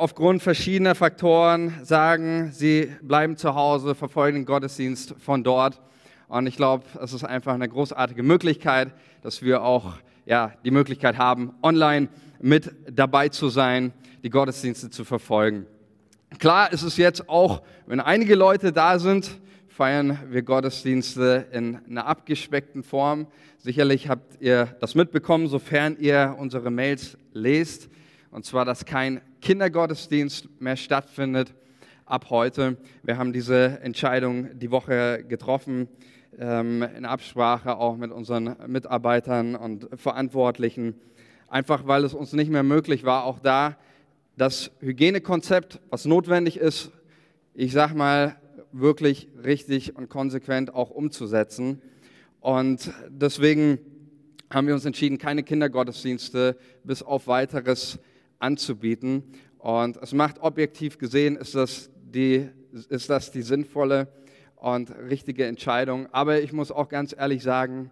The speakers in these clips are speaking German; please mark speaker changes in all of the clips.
Speaker 1: aufgrund verschiedener Faktoren sagen, sie bleiben zu Hause, verfolgen den Gottesdienst von dort. Und ich glaube, es ist einfach eine großartige Möglichkeit, dass wir auch ja, die Möglichkeit haben, online mit dabei zu sein, die Gottesdienste zu verfolgen. Klar ist es jetzt auch, wenn einige Leute da sind, feiern wir Gottesdienste in einer abgespeckten Form. Sicherlich habt ihr das mitbekommen, sofern ihr unsere Mails lest. Und zwar, dass kein Kindergottesdienst mehr stattfindet ab heute. Wir haben diese Entscheidung die Woche getroffen, ähm, in Absprache auch mit unseren Mitarbeitern und Verantwortlichen. Einfach weil es uns nicht mehr möglich war, auch da das Hygienekonzept, was notwendig ist, ich sag mal, wirklich richtig und konsequent auch umzusetzen. Und deswegen haben wir uns entschieden, keine Kindergottesdienste bis auf weiteres anzubieten. Und es macht objektiv gesehen, ist das die, ist das die sinnvolle und richtige Entscheidung. Aber ich muss auch ganz ehrlich sagen,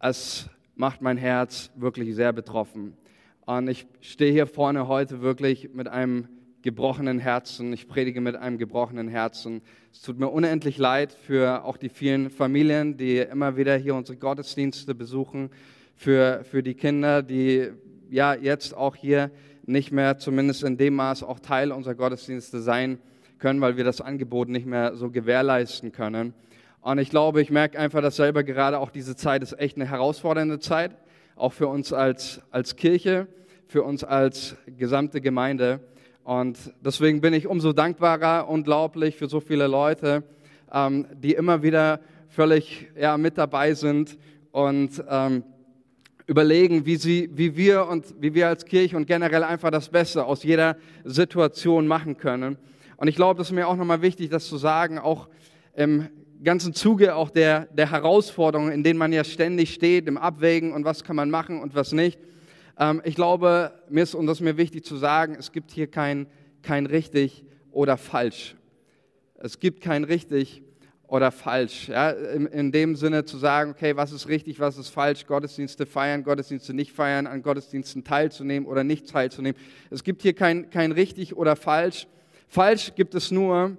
Speaker 1: es macht mein Herz wirklich sehr betroffen. Und ich stehe hier vorne heute wirklich mit einem gebrochenen Herzen. Ich predige mit einem gebrochenen Herzen. Es tut mir unendlich leid für auch die vielen Familien, die immer wieder hier unsere Gottesdienste besuchen, für, für die Kinder, die ja jetzt auch hier nicht mehr zumindest in dem Maß auch Teil unserer Gottesdienste sein können, weil wir das Angebot nicht mehr so gewährleisten können. Und ich glaube, ich merke einfach, dass selber gerade auch diese Zeit ist echt eine herausfordernde Zeit, auch für uns als, als Kirche, für uns als gesamte Gemeinde. Und deswegen bin ich umso dankbarer, unglaublich für so viele Leute, ähm, die immer wieder völlig ja, mit dabei sind und ähm, überlegen, wie, sie, wie wir und wie wir als Kirche und generell einfach das Beste aus jeder Situation machen können. Und ich glaube, das ist mir auch nochmal wichtig, das zu sagen, auch im ganzen Zuge auch der, der Herausforderungen, in denen man ja ständig steht, im Abwägen und was kann man machen und was nicht. Ähm, ich glaube, mir ist, und das ist mir wichtig zu sagen, es gibt hier kein, kein richtig oder falsch. Es gibt kein richtig oder falsch. Ja? In, in, dem Sinne zu sagen, okay, was ist richtig, was ist falsch, Gottesdienste feiern, Gottesdienste nicht feiern, an Gottesdiensten teilzunehmen oder nicht teilzunehmen. Es gibt hier kein, kein richtig oder falsch. Falsch gibt es nur,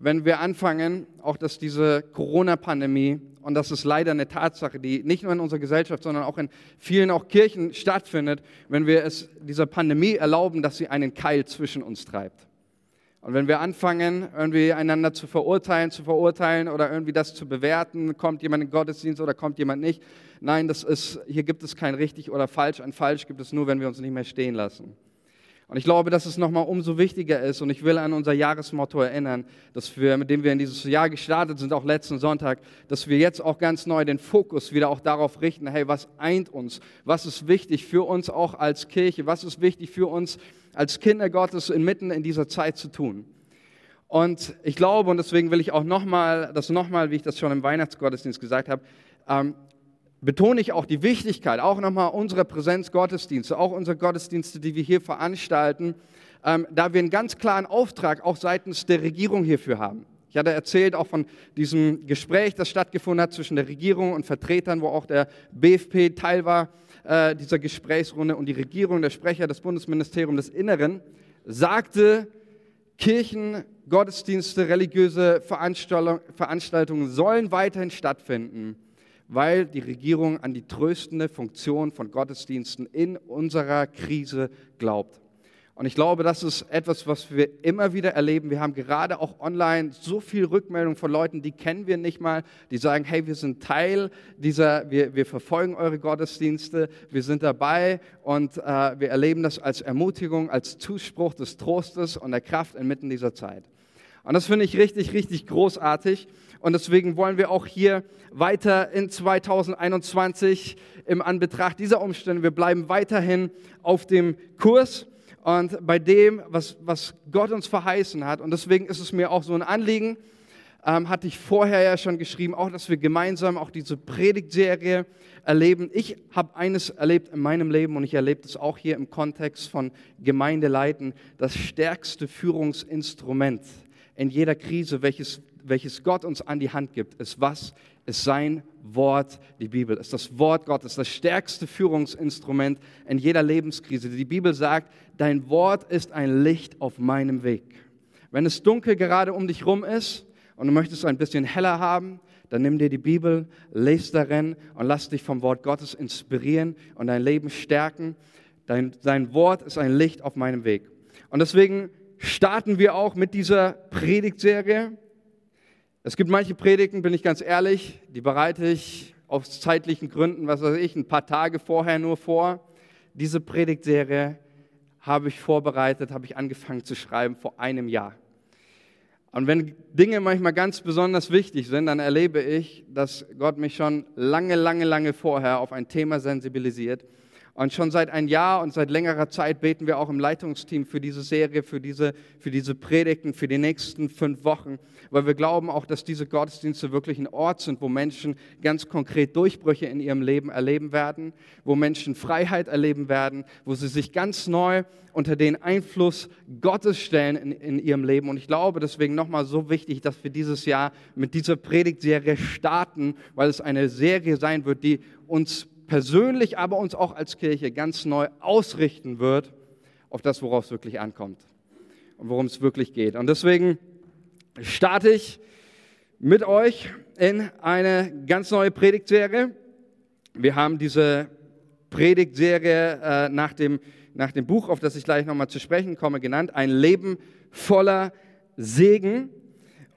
Speaker 1: wenn wir anfangen, auch dass diese Corona-Pandemie, und das ist leider eine Tatsache, die nicht nur in unserer Gesellschaft, sondern auch in vielen auch Kirchen stattfindet, wenn wir es dieser Pandemie erlauben, dass sie einen Keil zwischen uns treibt. Und wenn wir anfangen, irgendwie einander zu verurteilen, zu verurteilen oder irgendwie das zu bewerten, kommt jemand in Gottesdienst oder kommt jemand nicht. Nein, das ist, hier gibt es kein richtig oder falsch. Ein falsch gibt es nur, wenn wir uns nicht mehr stehen lassen. Und ich glaube, dass es nochmal umso wichtiger ist, und ich will an unser Jahresmotto erinnern, dass wir, mit dem wir in dieses Jahr gestartet sind, auch letzten Sonntag, dass wir jetzt auch ganz neu den Fokus wieder auch darauf richten, hey, was eint uns? Was ist wichtig für uns auch als Kirche? Was ist wichtig für uns Kinder Gottes inmitten in dieser Zeit zu tun? Und ich glaube, und deswegen will ich auch nochmal, das nochmal, wie ich das schon im Weihnachtsgottesdienst gesagt habe, ähm, betone ich auch die Wichtigkeit, auch nochmal unserer Präsenzgottesdienste, auch unsere Gottesdienste, die wir hier veranstalten, ähm, da wir einen ganz klaren Auftrag auch seitens der Regierung hierfür haben. Ich hatte erzählt auch von diesem Gespräch, das stattgefunden hat zwischen der Regierung und Vertretern, wo auch der BFP Teil war äh, dieser Gesprächsrunde und die Regierung, der Sprecher des Bundesministeriums des Inneren, sagte, Kirchen, Gottesdienste, religiöse Veranstaltungen sollen weiterhin stattfinden weil die Regierung an die tröstende Funktion von Gottesdiensten in unserer Krise glaubt. Und ich glaube, das ist etwas, was wir immer wieder erleben. Wir haben gerade auch online so viel Rückmeldung von Leuten, die kennen wir nicht mal, die sagen, hey, wir sind Teil dieser, wir, wir verfolgen eure Gottesdienste, wir sind dabei und äh, wir erleben das als Ermutigung, als Zuspruch des Trostes und der Kraft inmitten dieser Zeit. Und das finde ich richtig, richtig großartig. Und deswegen wollen wir auch hier weiter in 2021 im Anbetracht dieser Umstände, wir bleiben weiterhin auf dem Kurs und bei dem, was, was Gott uns verheißen hat. Und deswegen ist es mir auch so ein Anliegen, ähm, hatte ich vorher ja schon geschrieben, auch dass wir gemeinsam auch diese Predigtserie erleben. Ich habe eines erlebt in meinem Leben und ich erlebe das auch hier im Kontext von Gemeindeleiten, das stärkste Führungsinstrument in jeder Krise, welches welches Gott uns an die Hand gibt, ist was? Ist sein Wort, die Bibel, ist das Wort Gottes, das stärkste Führungsinstrument in jeder Lebenskrise. Die Bibel sagt, dein Wort ist ein Licht auf meinem Weg. Wenn es dunkel gerade um dich rum ist und du möchtest ein bisschen heller haben, dann nimm dir die Bibel, lese darin und lass dich vom Wort Gottes inspirieren und dein Leben stärken. Dein, dein Wort ist ein Licht auf meinem Weg. Und deswegen starten wir auch mit dieser Predigtserie. Es gibt manche Predigten, bin ich ganz ehrlich, die bereite ich aus zeitlichen Gründen, was weiß ich, ein paar Tage vorher nur vor. Diese Predigtserie habe ich vorbereitet, habe ich angefangen zu schreiben vor einem Jahr. Und wenn Dinge manchmal ganz besonders wichtig sind, dann erlebe ich, dass Gott mich schon lange, lange, lange vorher auf ein Thema sensibilisiert und schon seit ein Jahr und seit längerer Zeit beten wir auch im Leitungsteam für diese Serie, für diese, für diese Predigten, für die nächsten fünf Wochen, weil wir glauben auch, dass diese Gottesdienste wirklich ein Ort sind, wo Menschen ganz konkret Durchbrüche in ihrem Leben erleben werden, wo Menschen Freiheit erleben werden, wo sie sich ganz neu unter den Einfluss Gottes stellen in, in ihrem Leben. Und ich glaube deswegen nochmal so wichtig, dass wir dieses Jahr mit dieser Predigtserie starten, weil es eine Serie sein wird, die uns persönlich, aber uns auch als Kirche ganz neu ausrichten wird auf das, worauf es wirklich ankommt und worum es wirklich geht. Und deswegen starte ich mit euch in eine ganz neue Predigtserie. Wir haben diese Predigtserie äh, nach, dem, nach dem Buch, auf das ich gleich nochmal zu sprechen komme, genannt, Ein Leben voller Segen.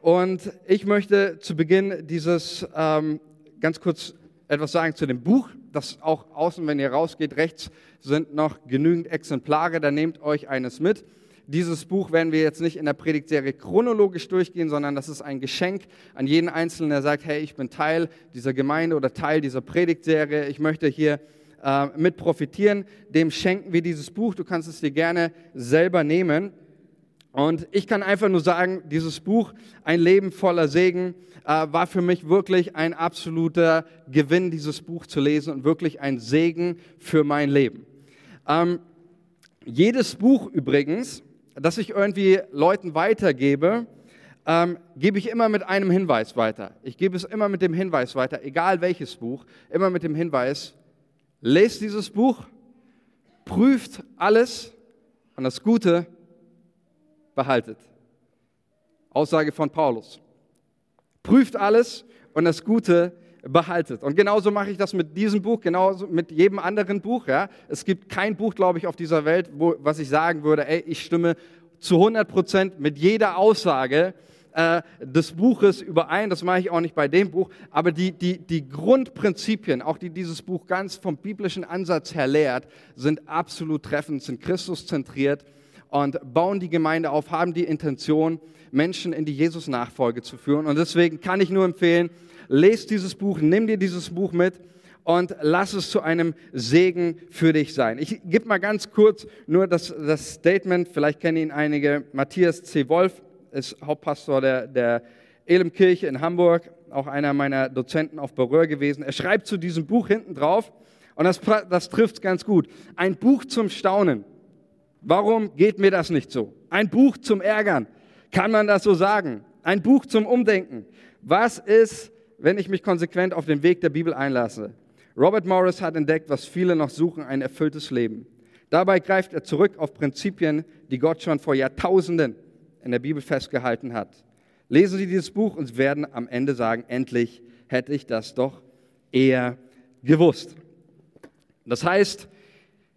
Speaker 1: Und ich möchte zu Beginn dieses ähm, ganz kurz etwas sagen zu dem Buch das auch außen, wenn ihr rausgeht, rechts sind noch genügend Exemplare, da nehmt euch eines mit. Dieses Buch werden wir jetzt nicht in der Predigtserie chronologisch durchgehen, sondern das ist ein Geschenk an jeden Einzelnen, der sagt, hey, ich bin Teil dieser Gemeinde oder Teil dieser Predigtserie, ich möchte hier äh, mit profitieren. Dem schenken wir dieses Buch, du kannst es dir gerne selber nehmen. Und ich kann einfach nur sagen, dieses Buch, ein Leben voller Segen, äh, war für mich wirklich ein absoluter Gewinn, dieses Buch zu lesen und wirklich ein Segen für mein Leben. Ähm, jedes Buch übrigens, das ich irgendwie Leuten weitergebe, ähm, gebe ich immer mit einem Hinweis weiter. Ich gebe es immer mit dem Hinweis weiter, egal welches Buch, immer mit dem Hinweis, lest dieses Buch, prüft alles und das Gute behaltet. Aussage von Paulus. Prüft alles und das Gute behaltet. Und genauso mache ich das mit diesem Buch, genauso mit jedem anderen Buch. Ja. Es gibt kein Buch, glaube ich, auf dieser Welt, wo, was ich sagen würde, ey, ich stimme zu 100 Prozent mit jeder Aussage äh, des Buches überein. Das mache ich auch nicht bei dem Buch. Aber die, die, die Grundprinzipien, auch die dieses Buch ganz vom biblischen Ansatz her lehrt, sind absolut treffend, sind Christus zentriert und bauen die Gemeinde auf, haben die Intention, Menschen in die Jesus-Nachfolge zu führen. Und deswegen kann ich nur empfehlen, lest dieses Buch, nimm dir dieses Buch mit und lass es zu einem Segen für dich sein. Ich gebe mal ganz kurz nur das, das Statement, vielleicht kennen ihn einige. Matthias C. Wolf ist Hauptpastor der, der Elemkirche in Hamburg, auch einer meiner Dozenten auf Berühr gewesen. Er schreibt zu diesem Buch hinten drauf, und das, das trifft ganz gut, ein Buch zum Staunen. Warum geht mir das nicht so? Ein Buch zum Ärgern. Kann man das so sagen? Ein Buch zum Umdenken. Was ist, wenn ich mich konsequent auf den Weg der Bibel einlasse? Robert Morris hat entdeckt, was viele noch suchen, ein erfülltes Leben. Dabei greift er zurück auf Prinzipien, die Gott schon vor Jahrtausenden in der Bibel festgehalten hat. Lesen Sie dieses Buch und Sie werden am Ende sagen, endlich hätte ich das doch eher gewusst. Das heißt,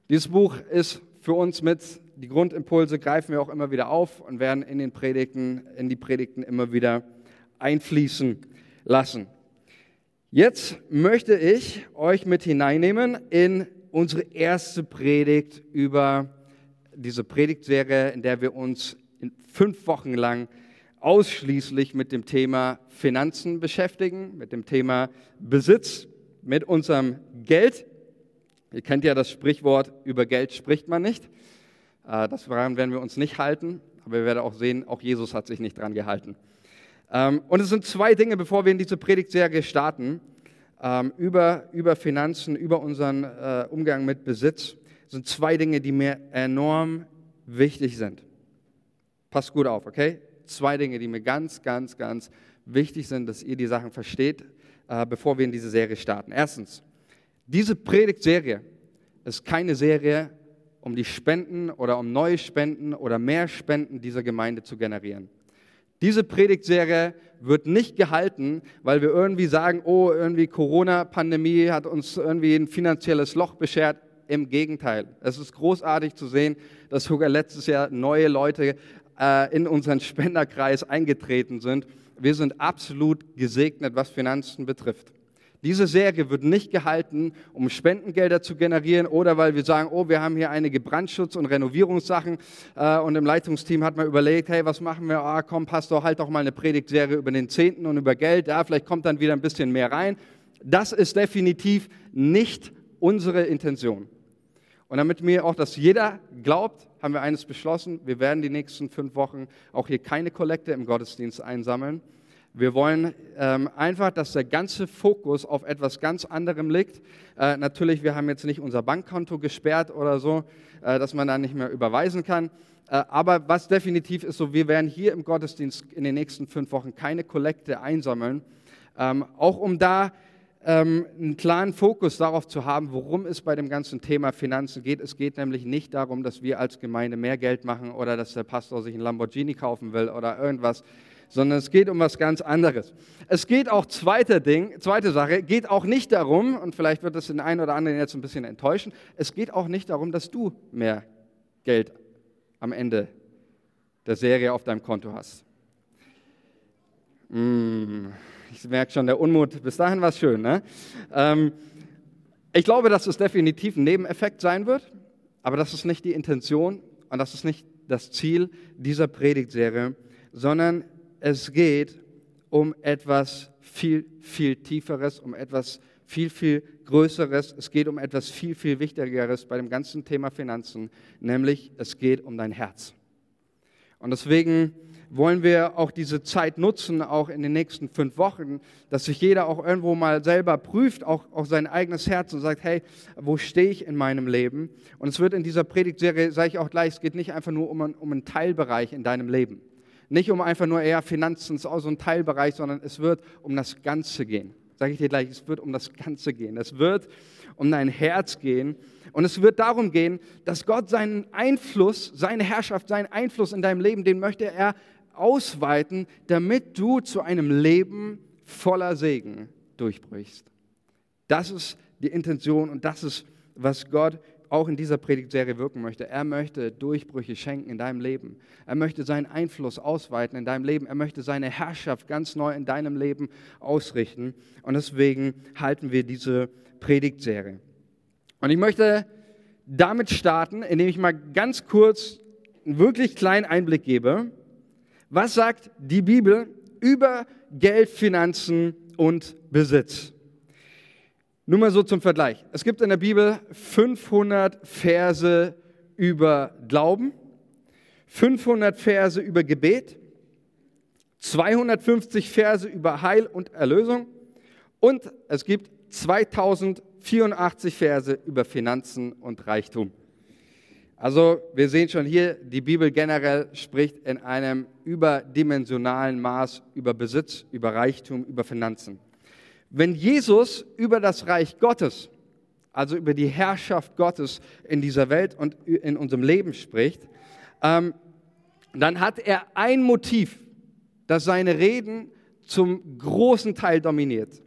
Speaker 1: dieses Buch ist für uns mit. Die Grundimpulse greifen wir auch immer wieder auf und werden in den Predigten, in die Predigten immer wieder einfließen lassen. Jetzt möchte ich euch mit hineinnehmen in unsere erste Predigt über diese Predigtserie, in der wir uns fünf Wochen lang ausschließlich mit dem Thema Finanzen beschäftigen, mit dem Thema Besitz, mit unserem Geld Ihr kennt ja das Sprichwort, über Geld spricht man nicht. Äh, das werden wir uns nicht halten, aber wir werden auch sehen, auch Jesus hat sich nicht dran gehalten. Ähm, und es sind zwei Dinge, bevor wir in diese Predigtserie starten, ähm, über, über Finanzen, über unseren äh, Umgang mit Besitz, sind zwei Dinge, die mir enorm wichtig sind. Passt gut auf, okay? Zwei Dinge, die mir ganz, ganz, ganz wichtig sind, dass ihr die Sachen versteht, äh, bevor wir in diese Serie starten. Erstens, diese Predigtserie ist keine Serie, um die Spenden oder um neue Spenden oder mehr Spenden dieser Gemeinde zu generieren. Diese Predigtserie wird nicht gehalten, weil wir irgendwie sagen, oh, irgendwie Corona-Pandemie hat uns irgendwie ein finanzielles Loch beschert. Im Gegenteil. Es ist großartig zu sehen, dass sogar letztes Jahr neue Leute äh, in unseren Spenderkreis eingetreten sind. Wir sind absolut gesegnet, was Finanzen betrifft. Diese Serie wird nicht gehalten, um Spendengelder zu generieren oder weil wir sagen, oh, wir haben hier einige Brandschutz- und Renovierungssachen äh, und im Leitungsteam hat man überlegt, hey, was machen wir? Ah, komm, Pastor, halt doch mal eine Predigtserie über den Zehnten und über Geld. Ja, vielleicht kommt dann wieder ein bisschen mehr rein. Das ist definitiv nicht unsere Intention. Und damit mir auch das jeder glaubt, haben wir eines beschlossen. Wir werden die nächsten fünf Wochen auch hier keine Kollekte im Gottesdienst einsammeln wir wollen ähm, einfach, dass der ganze Fokus auf etwas ganz anderem liegt. Äh, natürlich, wir haben jetzt nicht unser Bankkonto gesperrt oder so, äh, dass man da nicht mehr überweisen kann. Äh, aber was definitiv ist so, wir werden hier im Gottesdienst in den nächsten fünf Wochen keine Kollekte einsammeln, ähm, auch um da ähm, einen klaren Fokus darauf zu haben, worum es bei dem ganzen Thema Finanzen geht. Es geht nämlich nicht darum, dass wir als Gemeinde mehr Geld machen oder dass der Pastor sich ein Lamborghini kaufen will oder irgendwas sondern es geht um was ganz anderes. Es geht auch, zweite Ding, zweite Sache, geht auch nicht darum, und vielleicht wird das den einen oder anderen jetzt ein bisschen enttäuschen, es geht auch nicht darum, dass du mehr Geld am Ende der Serie auf deinem Konto hast. Mm, ich merke schon, der Unmut, bis dahin war es schön. Ne? Ähm, ich glaube, dass es definitiv ein Nebeneffekt sein wird, aber das ist nicht die Intention und das ist nicht das Ziel dieser Predigtserie, sondern es geht um etwas viel, viel Tieferes, um etwas viel, viel Größeres. Es geht um etwas viel, viel Wichtigeres bei dem ganzen Thema Finanzen, nämlich es geht um dein Herz. Und deswegen wollen wir auch diese Zeit nutzen, auch in den nächsten fünf Wochen, dass sich jeder auch irgendwo mal selber prüft, auch, auch sein eigenes Herz und sagt, hey, wo stehe ich in meinem Leben? Und es wird in dieser Predigtserie, sage ich auch gleich, es geht nicht einfach nur um, um einen Teilbereich in deinem Leben. Nicht um einfach nur eher Finanzen, so ein Teilbereich, sondern es wird um das Ganze gehen. Sage ich dir gleich, es wird um das Ganze gehen. Es wird um dein Herz gehen. Und es wird darum gehen, dass Gott seinen Einfluss, seine Herrschaft, seinen Einfluss in deinem Leben, den möchte er ausweiten, damit du zu einem Leben voller Segen durchbrichst. Das ist die Intention und das ist, was Gott auch in dieser Predigtserie wirken möchte. Er möchte Durchbrüche schenken in deinem Leben. Er möchte seinen Einfluss ausweiten in deinem Leben. Er möchte seine Herrschaft ganz neu in deinem Leben ausrichten. Und deswegen halten wir diese Predigtserie. Und ich möchte damit starten, indem ich mal ganz kurz einen wirklich kleinen Einblick gebe. Was sagt die Bibel über Geld, Finanzen und Besitz? Nur mal so zum Vergleich. Es gibt in der Bibel 500 Verse über Glauben, 500 Verse über Gebet, 250 Verse über Heil und Erlösung und es gibt 2084 Verse über Finanzen und Reichtum. Also wir sehen schon hier, die Bibel generell spricht in einem überdimensionalen Maß über Besitz, über Reichtum, über Finanzen. Wenn Jesus über das Reich Gottes, also über die Herrschaft Gottes in dieser Welt und in unserem Leben spricht, ähm, dann hat er ein Motiv, das seine Reden zum großen Teil dominiert.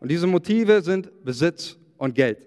Speaker 1: Und diese Motive sind Besitz und Geld.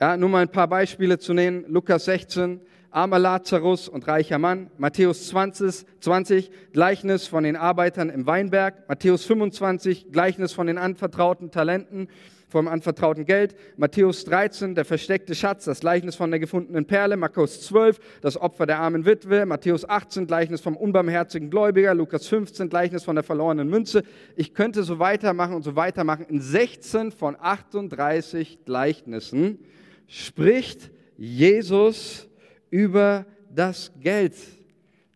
Speaker 1: Ja, nur mal ein paar Beispiele zu nennen. Lukas 16, armer Lazarus und reicher Mann. Matthäus 20, 20, Gleichnis von den Arbeitern im Weinberg. Matthäus 25, Gleichnis von den anvertrauten Talenten, vom anvertrauten Geld. Matthäus 13, der versteckte Schatz, das Gleichnis von der gefundenen Perle. Markus 12, das Opfer der armen Witwe. Matthäus 18, Gleichnis vom unbarmherzigen Gläubiger. Lukas 15, Gleichnis von der verlorenen Münze. Ich könnte so weitermachen und so weitermachen. In 16 von 38 Gleichnissen spricht Jesus über das Geld.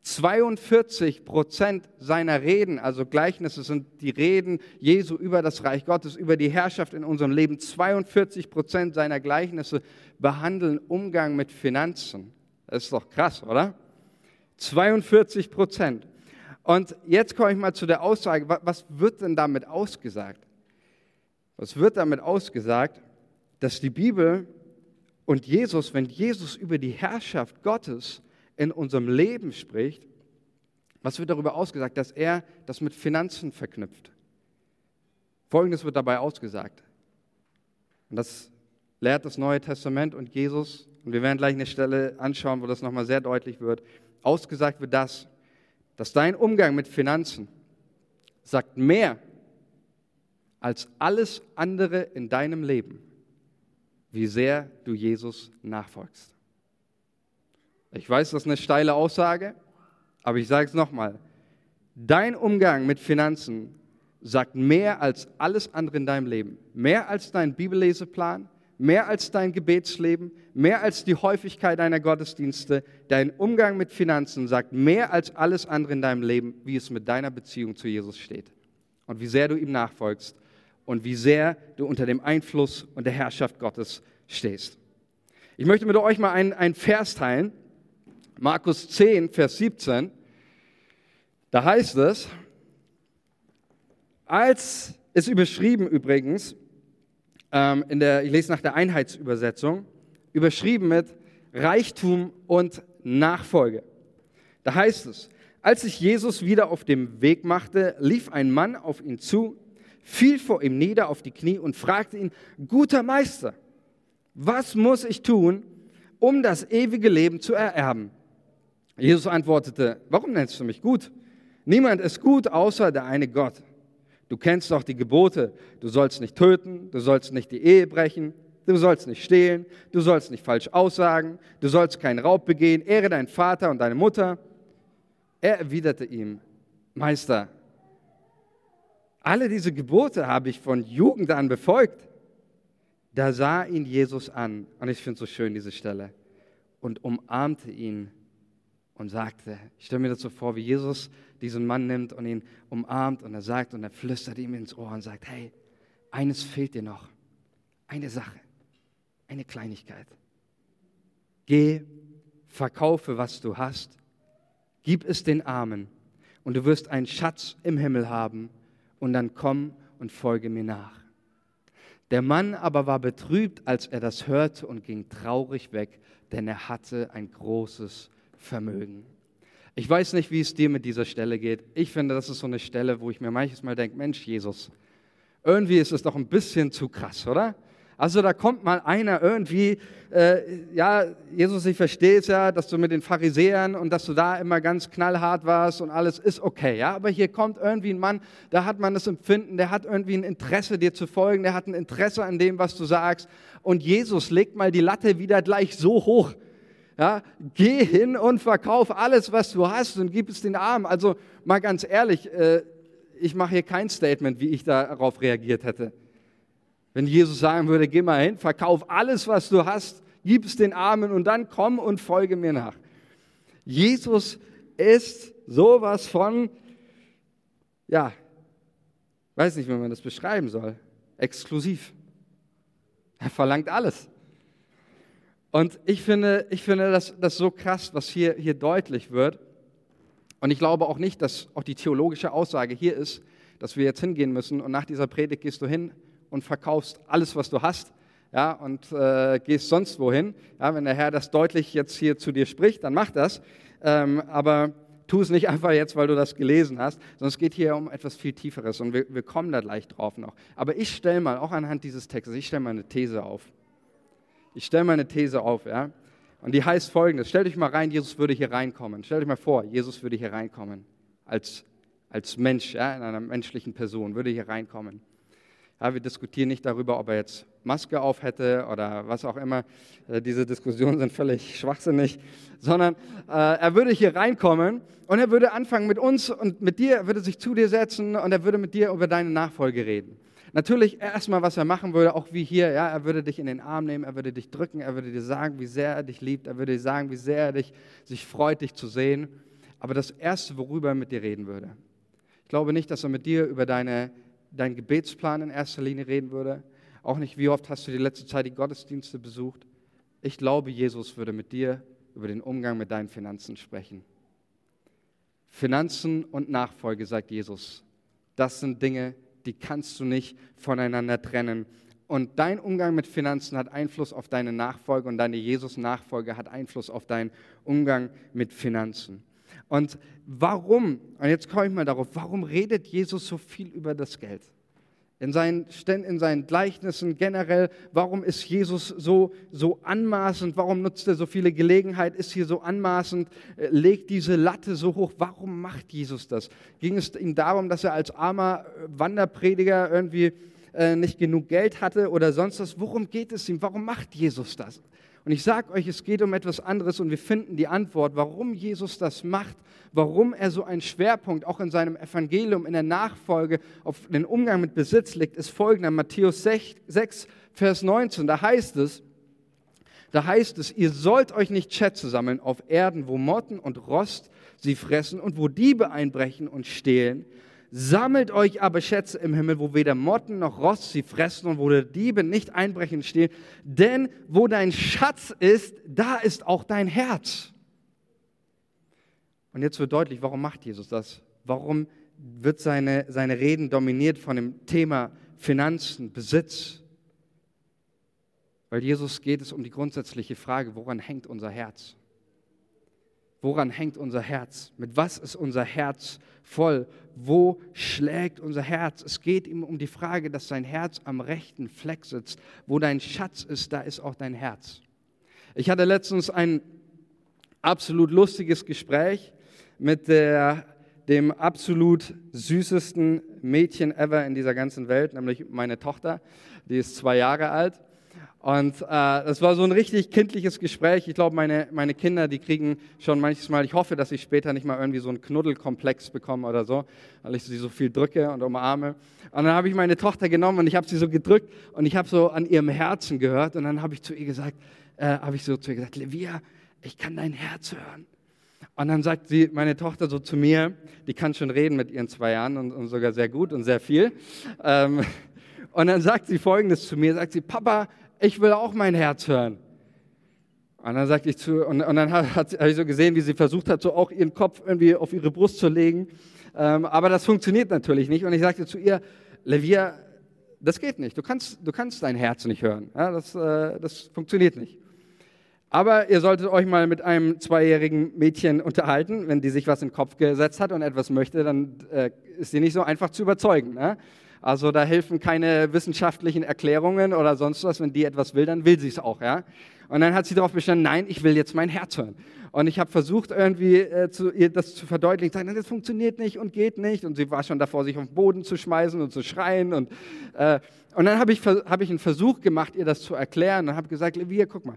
Speaker 1: 42 Prozent seiner Reden, also Gleichnisse sind die Reden Jesu über das Reich Gottes, über die Herrschaft in unserem Leben. 42 Prozent seiner Gleichnisse behandeln Umgang mit Finanzen. Das ist doch krass, oder? 42 Prozent. Und jetzt komme ich mal zu der Aussage, was wird denn damit ausgesagt? Was wird damit ausgesagt, dass die Bibel und Jesus, wenn Jesus über die Herrschaft Gottes in unserem Leben spricht, was wird darüber ausgesagt, dass er das mit Finanzen verknüpft? Folgendes wird dabei ausgesagt. Und das lehrt das Neue Testament und Jesus. Und wir werden gleich eine Stelle anschauen, wo das nochmal sehr deutlich wird. Ausgesagt wird das, dass dein Umgang mit Finanzen sagt mehr als alles andere in deinem Leben, wie sehr du Jesus nachfolgst. Ich weiß, das ist eine steile Aussage, aber ich sage es nochmal. Dein Umgang mit Finanzen sagt mehr als alles andere in deinem Leben. Mehr als dein Bibelleseplan, mehr als dein Gebetsleben, mehr als die Häufigkeit deiner Gottesdienste. Dein Umgang mit Finanzen sagt mehr als alles andere in deinem Leben, wie es mit deiner Beziehung zu Jesus steht. Und wie sehr du ihm nachfolgst und wie sehr du unter dem Einfluss und der Herrschaft Gottes stehst. Ich möchte mit euch mal einen, einen Vers teilen. Markus 10, Vers 17. Da heißt es, als es überschrieben übrigens, ähm, in der, ich lese nach der Einheitsübersetzung, überschrieben mit Reichtum und Nachfolge. Da heißt es, als sich Jesus wieder auf dem Weg machte, lief ein Mann auf ihn zu, fiel vor ihm nieder auf die Knie und fragte ihn, guter Meister, was muss ich tun, um das ewige Leben zu ererben? Jesus antwortete, warum nennst du mich gut? Niemand ist gut außer der eine Gott. Du kennst doch die Gebote. Du sollst nicht töten, du sollst nicht die Ehe brechen, du sollst nicht stehlen, du sollst nicht falsch aussagen, du sollst keinen Raub begehen, ehre deinen Vater und deine Mutter. Er erwiderte ihm, Meister, alle diese Gebote habe ich von Jugend an befolgt. Da sah ihn Jesus an, und ich finde so schön diese Stelle, und umarmte ihn und sagte, ich stelle mir das so vor, wie Jesus diesen Mann nimmt und ihn umarmt und er sagt und er flüstert ihm ins Ohr und sagt, hey, eines fehlt dir noch, eine Sache, eine Kleinigkeit. Geh, verkaufe, was du hast, gib es den Armen. Und du wirst einen Schatz im Himmel haben und dann komm und folge mir nach. Der Mann aber war betrübt, als er das hörte und ging traurig weg, denn er hatte ein großes Vermögen. Ich weiß nicht, wie es dir mit dieser Stelle geht. Ich finde, das ist so eine Stelle, wo ich mir manches Mal denke, Mensch, Jesus, irgendwie ist es doch ein bisschen zu krass, oder? Also da kommt mal einer irgendwie, äh, ja, Jesus, ich verstehe es ja, dass du mit den Pharisäern und dass du da immer ganz knallhart warst und alles ist okay, ja, aber hier kommt irgendwie ein Mann, da hat man das Empfinden, der hat irgendwie ein Interesse, dir zu folgen, der hat ein Interesse an dem, was du sagst und Jesus legt mal die Latte wieder gleich so hoch, ja, geh hin und verkauf alles, was du hast und gib es den Armen. Also mal ganz ehrlich, äh, ich mache hier kein Statement, wie ich darauf reagiert hätte. Wenn Jesus sagen würde, geh mal hin, verkauf alles, was du hast, gib es den Armen und dann komm und folge mir nach. Jesus ist sowas von, ja, weiß nicht, wie man das beschreiben soll, exklusiv. Er verlangt alles. Und ich finde, ich finde das, das so krass, was hier, hier deutlich wird. Und ich glaube auch nicht, dass auch die theologische Aussage hier ist, dass wir jetzt hingehen müssen und nach dieser Predigt gehst du hin und verkaufst alles, was du hast, ja, und äh, gehst sonst wohin. Ja, wenn der Herr das deutlich jetzt hier zu dir spricht, dann mach das. Ähm, aber tu es nicht einfach jetzt, weil du das gelesen hast, sondern es geht hier um etwas viel Tieferes und wir, wir kommen da gleich drauf noch. Aber ich stelle mal, auch anhand dieses Textes, ich stelle mal eine These auf. Ich stelle mal eine These auf, ja. Und die heißt folgendes: Stellt euch mal rein, Jesus würde hier reinkommen. Stellt euch mal vor, Jesus würde hier reinkommen. Als, als Mensch, ja, in einer menschlichen Person, würde hier reinkommen. Ja, wir diskutieren nicht darüber, ob er jetzt Maske auf hätte oder was auch immer. Äh, diese Diskussionen sind völlig schwachsinnig, sondern äh, er würde hier reinkommen und er würde anfangen mit uns und mit dir, er würde sich zu dir setzen und er würde mit dir über deine Nachfolge reden. Natürlich erstmal, was er machen würde, auch wie hier, ja, er würde dich in den Arm nehmen, er würde dich drücken, er würde dir sagen, wie sehr er dich liebt, er würde dir sagen, wie sehr er dich, sich freut, dich zu sehen. Aber das Erste, worüber er mit dir reden würde, ich glaube nicht, dass er mit dir über deine, deinen Gebetsplan in erster Linie reden würde. Auch nicht, wie oft hast du die letzte Zeit die Gottesdienste besucht. Ich glaube, Jesus würde mit dir über den Umgang mit deinen Finanzen sprechen. Finanzen und Nachfolge, sagt Jesus, das sind Dinge, die kannst du nicht voneinander trennen. Und dein Umgang mit Finanzen hat Einfluss auf deine Nachfolge und deine Jesus-Nachfolge hat Einfluss auf deinen Umgang mit Finanzen. Und warum, und jetzt komme ich mal darauf, warum redet Jesus so viel über das Geld? In seinen, in seinen Gleichnissen generell, warum ist Jesus so, so anmaßend? Warum nutzt er so viele Gelegenheiten? Ist hier so anmaßend? Äh, legt diese Latte so hoch? Warum macht Jesus das? Ging es ihm darum, dass er als armer Wanderprediger irgendwie äh, nicht genug Geld hatte oder sonst was? Worum geht es ihm? Warum macht Jesus das? Und ich sage euch, es geht um etwas anderes und wir finden die Antwort, warum Jesus das macht, warum er so einen Schwerpunkt auch in seinem Evangelium, in der Nachfolge auf den Umgang mit Besitz legt, ist folgender. Matthäus 6, 6 Vers 19, da heißt es, da heißt es, ihr sollt euch nicht Schätze sammeln auf Erden, wo Motten und Rost sie fressen und wo Diebe einbrechen und stehlen, Sammelt euch aber Schätze im Himmel, wo weder Motten noch Rost sie fressen und wo der Diebe nicht einbrechen stehen. Denn wo dein Schatz ist, da ist auch dein Herz. Und jetzt wird deutlich, warum macht Jesus das? Warum wird seine, seine Reden dominiert von dem Thema Finanzen, Besitz? Weil Jesus geht es um die grundsätzliche Frage, woran hängt unser Herz? Woran hängt unser Herz? Mit was ist unser Herz voll? Wo schlägt unser Herz? Es geht ihm um die Frage, dass sein Herz am rechten Fleck sitzt. Wo dein Schatz ist, da ist auch dein Herz. Ich hatte letztens ein absolut lustiges Gespräch mit der, dem absolut süßesten Mädchen ever in dieser ganzen Welt, nämlich meine Tochter. Die ist zwei Jahre alt. Und äh, das war so ein richtig kindliches Gespräch. Ich glaube, meine, meine Kinder, die kriegen schon manchmal, ich hoffe, dass ich später nicht mal irgendwie so einen Knuddelkomplex bekomme oder so, weil ich sie so viel drücke und umarme. Und dann habe ich meine Tochter genommen und ich habe sie so gedrückt und ich habe so an ihrem Herzen gehört und dann habe ich zu ihr gesagt, äh, habe ich so zu ihr gesagt, Levia, ich kann dein Herz hören. Und dann sagt sie, meine Tochter so zu mir, die kann schon reden mit ihren zwei Jahren und, und sogar sehr gut und sehr viel. Ähm, und dann sagt sie Folgendes zu mir, sagt sie, Papa, ich will auch mein Herz hören. Und dann sagte ich zu, und, und dann habe hab ich so gesehen, wie sie versucht hat, so auch ihren Kopf irgendwie auf ihre Brust zu legen. Ähm, aber das funktioniert natürlich nicht. Und ich sagte zu ihr, Levia, das geht nicht. Du kannst, du kannst dein Herz nicht hören. Ja, das, äh, das funktioniert nicht. Aber ihr solltet euch mal mit einem zweijährigen Mädchen unterhalten. Wenn die sich was in den Kopf gesetzt hat und etwas möchte, dann äh, ist sie nicht so einfach zu überzeugen. Ne? Also da helfen keine wissenschaftlichen Erklärungen oder sonst was. Wenn die etwas will, dann will sie es auch. Ja? Und dann hat sie darauf bestanden, nein, ich will jetzt mein Herz hören. Und ich habe versucht, irgendwie äh, zu, ihr das zu verdeutlichen, sagen, das funktioniert nicht und geht nicht. Und sie war schon davor, sich auf den Boden zu schmeißen und zu schreien. Und, äh, und dann habe ich, hab ich einen Versuch gemacht, ihr das zu erklären und habe gesagt, Levia, guck mal,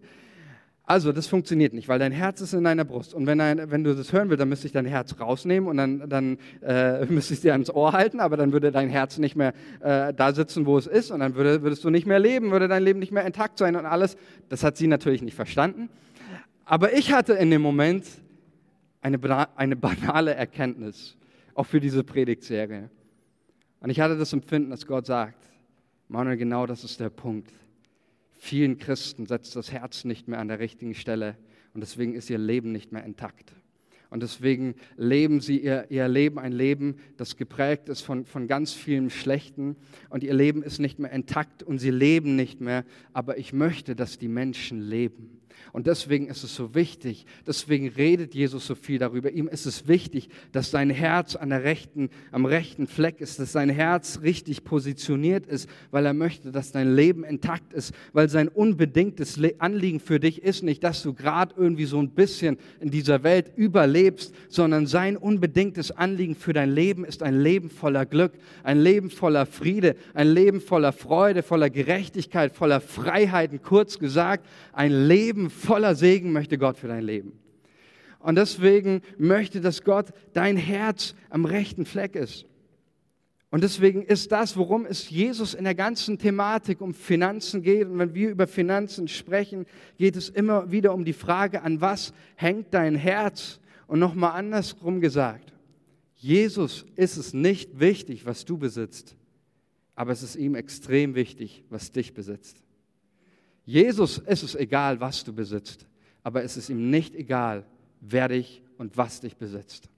Speaker 1: also, das funktioniert nicht, weil dein Herz ist in deiner Brust. Und wenn, ein, wenn du das hören willst, dann müsste ich dein Herz rausnehmen und dann, dann äh, müsste ich es dir ans Ohr halten, aber dann würde dein Herz nicht mehr äh, da sitzen, wo es ist und dann würde, würdest du nicht mehr leben, würde dein Leben nicht mehr intakt sein und alles. Das hat sie natürlich nicht verstanden. Aber ich hatte in dem Moment eine, eine banale Erkenntnis, auch für diese Predigtserie. Und ich hatte das Empfinden, dass Gott sagt, Manuel, genau das ist der Punkt Vielen Christen setzt das Herz nicht mehr an der richtigen Stelle und deswegen ist ihr Leben nicht mehr intakt. Und deswegen leben sie ihr, ihr Leben ein Leben, das geprägt ist von, von ganz vielem Schlechten. Und ihr Leben ist nicht mehr intakt und sie leben nicht mehr. Aber ich möchte, dass die Menschen leben. Und deswegen ist es so wichtig, deswegen redet Jesus so viel darüber. Ihm ist es wichtig, dass sein Herz an der rechten, am rechten Fleck ist, dass sein Herz richtig positioniert ist, weil er möchte, dass dein Leben intakt ist, weil sein unbedingtes Anliegen für dich ist nicht, dass du gerade irgendwie so ein bisschen in dieser Welt überlebst, sondern sein unbedingtes Anliegen für dein Leben ist ein Leben voller Glück, ein Leben voller Friede, ein Leben voller Freude, voller Gerechtigkeit, voller Freiheiten, kurz gesagt, ein Leben voller Segen möchte Gott für dein Leben. Und deswegen möchte, dass Gott dein Herz am rechten Fleck ist. Und deswegen ist das, worum es Jesus in der ganzen Thematik um Finanzen geht. Und wenn wir über Finanzen sprechen, geht es immer wieder um die Frage, an was hängt dein Herz? Und nochmal andersrum gesagt, Jesus ist es nicht wichtig, was du besitzt, aber es ist ihm extrem wichtig, was dich besitzt. Jesus ist es egal, was du besitzt, aber es ist ihm nicht egal, wer dich und was dich besitzt.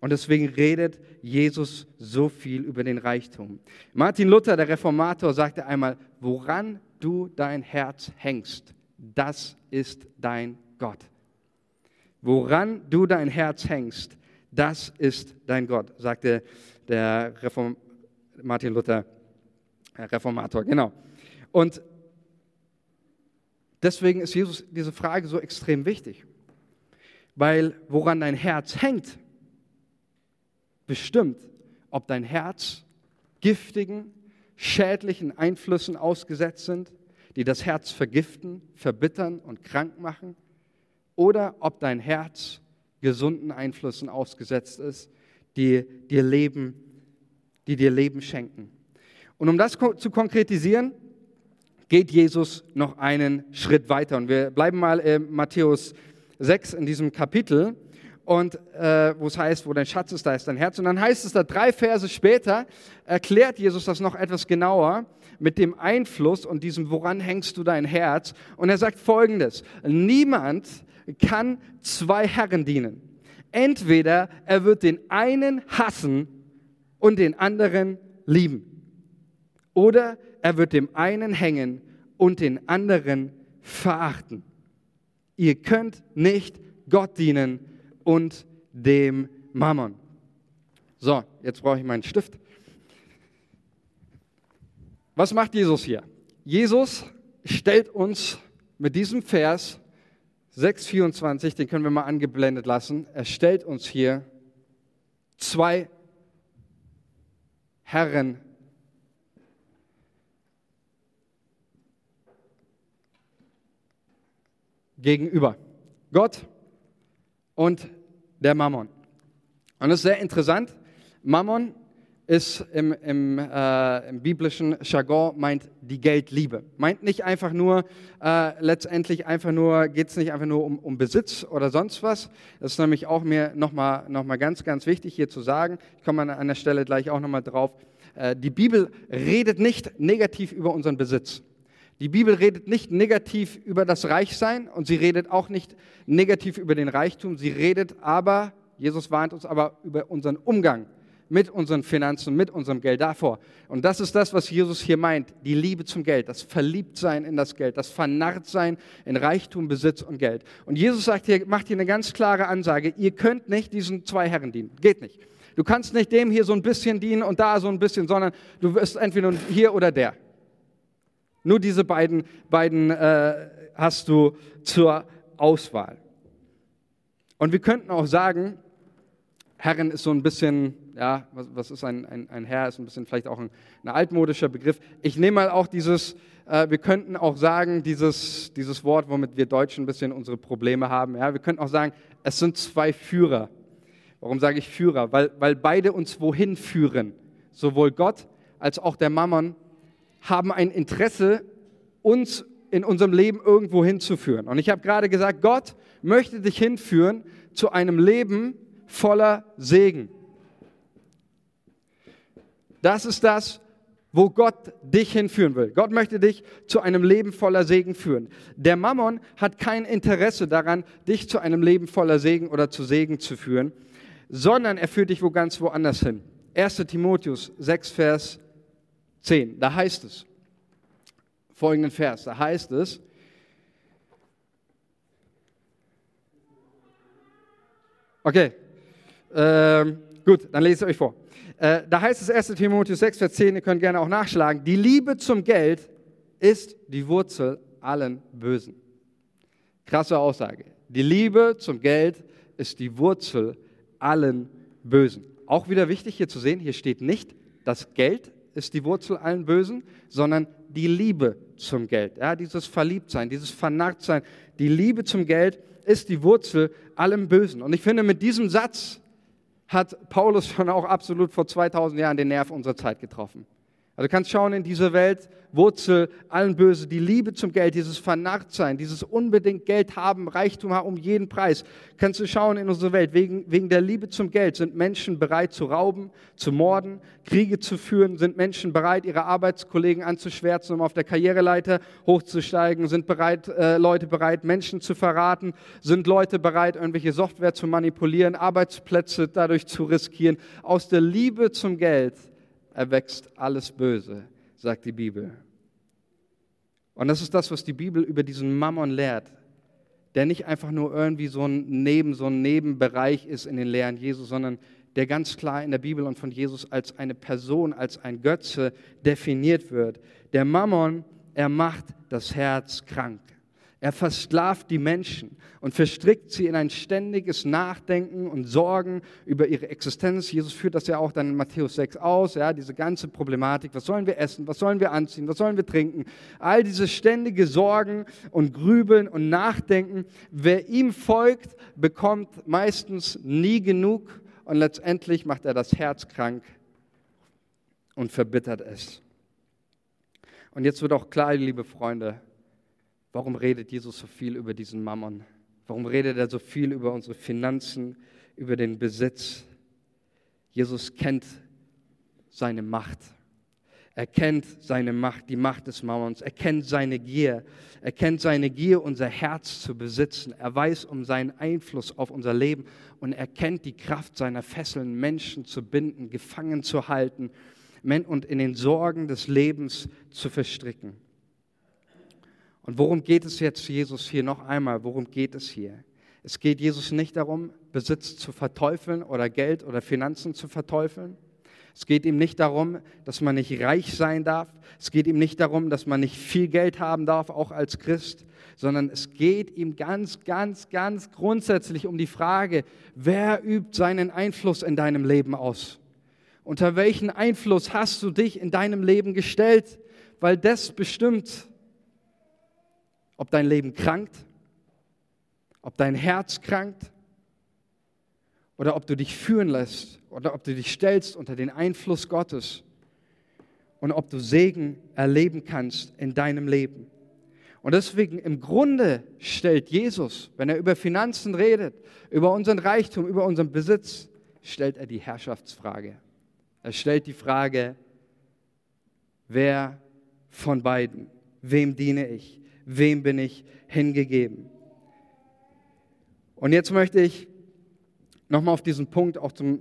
Speaker 1: Und deswegen redet Jesus so viel über den Reichtum. Martin Luther, der Reformator, sagte einmal, woran du dein Herz hängst, das ist dein Gott. Woran du dein Herz hängst, das ist dein Gott, sagte der Reform Martin Luther, Reformator, genau. Und deswegen ist Jesus diese Frage so extrem wichtig, weil woran dein Herz hängt, bestimmt, ob dein Herz giftigen, schädlichen Einflüssen ausgesetzt sind, die das Herz vergiften, verbittern und krank machen, oder ob dein Herz gesunden Einflüssen ausgesetzt ist, die dir Leben, die dir Leben schenken. Und um das zu konkretisieren, geht Jesus noch einen Schritt weiter. Und wir bleiben mal in Matthäus 6 in diesem Kapitel und äh, wo es heißt, wo dein Schatz ist, da ist dein Herz. Und dann heißt es da drei Verse später, erklärt Jesus das noch etwas genauer mit dem Einfluss und diesem, woran hängst du dein Herz? Und er sagt folgendes, niemand kann zwei Herren dienen. Entweder er wird den einen hassen und den anderen lieben. Oder er wird dem einen hängen und den anderen verachten. Ihr könnt nicht Gott dienen und dem Mammon. So, jetzt brauche ich meinen Stift. Was macht Jesus hier? Jesus stellt uns mit diesem Vers 6,24, den können wir mal angeblendet lassen, er stellt uns hier zwei Herren gegenüber. Gott und der Mammon. Und das ist sehr interessant. Mammon ist im, im, äh, im, biblischen Jargon meint die Geldliebe. Meint nicht einfach nur, äh, letztendlich einfach nur, geht es nicht einfach nur um, um, Besitz oder sonst was. Das ist nämlich auch mir nochmal noch mal ganz, ganz wichtig hier zu sagen. Ich komme an, der Stelle gleich auch nochmal drauf. Äh, die Bibel redet nicht negativ über unseren Besitz. Die Bibel redet nicht negativ über das Reichsein und sie redet auch nicht negativ über den Reichtum. Sie redet aber, Jesus warnt uns aber über unseren Umgang mit unseren Finanzen, mit unserem Geld davor. Und das ist das, was Jesus hier meint, die Liebe zum Geld, das Verliebtsein in das Geld, das Vernarrtsein in Reichtum, Besitz und Geld. Und Jesus sagt hier, macht hier eine ganz klare Ansage, ihr könnt nicht diesen zwei Herren dienen. Geht nicht. Du kannst nicht dem hier so ein bisschen dienen und da so ein bisschen, sondern du wirst entweder hier oder der. Nur diese beiden, beiden äh, hast du zur Auswahl. Und wir könnten auch sagen, Herren ist so ein bisschen, ja, was, was ist ein, ein, ein, Herr, ist ein bisschen vielleicht auch ein, ein altmodischer Begriff. Ich nehme mal auch dieses, äh, wir könnten auch sagen, dieses, dieses Wort, womit wir Deutschen ein bisschen unsere Probleme haben, ja, wir könnten auch sagen, es sind zwei Führer. Warum sage ich Führer? Weil, weil beide uns wohin führen. Sowohl Gott als auch der Mammon haben ein Interesse, uns in unserem Leben irgendwo hinzuführen. Und ich habe gerade gesagt, Gott möchte dich hinführen zu einem Leben voller Segen. Das ist das, wo Gott dich hinführen will. Gott möchte dich zu einem Leben voller Segen führen. Der Mammon hat kein Interesse daran, dich zu einem Leben voller Segen oder zu Segen zu führen, sondern er führt dich wo ganz woanders hin. 1. Timotheus 6, Vers 10, da heißt es, folgenden Vers, da heißt es, okay, ähm, gut, dann lese ich euch vor. Äh, da heißt es 1. Timotheus 6, Vers 10, ihr könnt gerne auch nachschlagen, die Liebe zum Geld ist die Wurzel allen Bösen. Krasse Aussage. Die Liebe zum Geld ist die Wurzel allen Bösen. Auch wieder wichtig hier zu sehen, hier steht nicht, das Geld ist die Wurzel allen Bösen, sondern die Liebe zum Geld. Ja, dieses Verliebtsein, dieses Vernarrtsein, die Liebe zum Geld ist die Wurzel allem Bösen. Und ich finde, mit diesem Satz hat Paulus schon auch absolut vor 2000 Jahren den Nerv unserer Zeit getroffen. Also du kannst schauen in diese Welt, Wurzel allen Böse, die Liebe zum Geld, dieses Vernarrtsein, dieses unbedingt Geld haben, Reichtum haben um jeden Preis. Kannst du schauen in unsere Welt, wegen, wegen der Liebe zum Geld sind Menschen bereit zu rauben, zu morden, Kriege zu führen, sind Menschen bereit, ihre Arbeitskollegen anzuschwärzen, um auf der Karriereleiter hochzusteigen, sind bereit, äh, Leute bereit, Menschen zu verraten, sind Leute bereit, irgendwelche Software zu manipulieren, Arbeitsplätze dadurch zu riskieren. Aus der Liebe zum Geld erwächst alles Böse, sagt die Bibel. Und das ist das, was die Bibel über diesen Mammon lehrt, der nicht einfach nur irgendwie so ein Neben, so ein Nebenbereich ist in den Lehren Jesus, sondern der ganz klar in der Bibel und von Jesus als eine Person, als ein Götze definiert wird. Der Mammon, er macht das Herz krank. Er versklavt die Menschen und verstrickt sie in ein ständiges Nachdenken und Sorgen über ihre Existenz. Jesus führt das ja auch dann in Matthäus 6 aus, ja, diese ganze Problematik. Was sollen wir essen? Was sollen wir anziehen? Was sollen wir trinken? All diese ständige Sorgen und Grübeln und Nachdenken. Wer ihm folgt, bekommt meistens nie genug und letztendlich macht er das Herz krank und verbittert es. Und jetzt wird auch klar, liebe Freunde, Warum redet Jesus so viel über diesen Mammon? Warum redet er so viel über unsere Finanzen, über den Besitz? Jesus kennt seine Macht. Er kennt seine Macht, die Macht des Mammons. Er kennt seine Gier. Er kennt seine Gier, unser Herz zu besitzen. Er weiß um seinen Einfluss auf unser Leben und er kennt die Kraft seiner Fesseln, Menschen zu binden, gefangen zu halten und in den Sorgen des Lebens zu verstricken. Und worum geht es jetzt Jesus hier noch einmal? Worum geht es hier? Es geht Jesus nicht darum, Besitz zu verteufeln oder Geld oder Finanzen zu verteufeln. Es geht ihm nicht darum, dass man nicht reich sein darf. Es geht ihm nicht darum, dass man nicht viel Geld haben darf, auch als Christ, sondern es geht ihm ganz, ganz, ganz grundsätzlich um die Frage, wer übt seinen Einfluss in deinem Leben aus? Unter welchen Einfluss hast du dich in deinem Leben gestellt? Weil das bestimmt, ob dein Leben krankt, ob dein Herz krankt oder ob du dich führen lässt oder ob du dich stellst unter den Einfluss Gottes und ob du Segen erleben kannst in deinem Leben. Und deswegen im Grunde stellt Jesus, wenn er über Finanzen redet, über unseren Reichtum, über unseren Besitz, stellt er die Herrschaftsfrage. Er stellt die Frage, wer von beiden, wem diene ich? Wem bin ich hingegeben. Und jetzt möchte ich nochmal auf diesen Punkt, auch zum,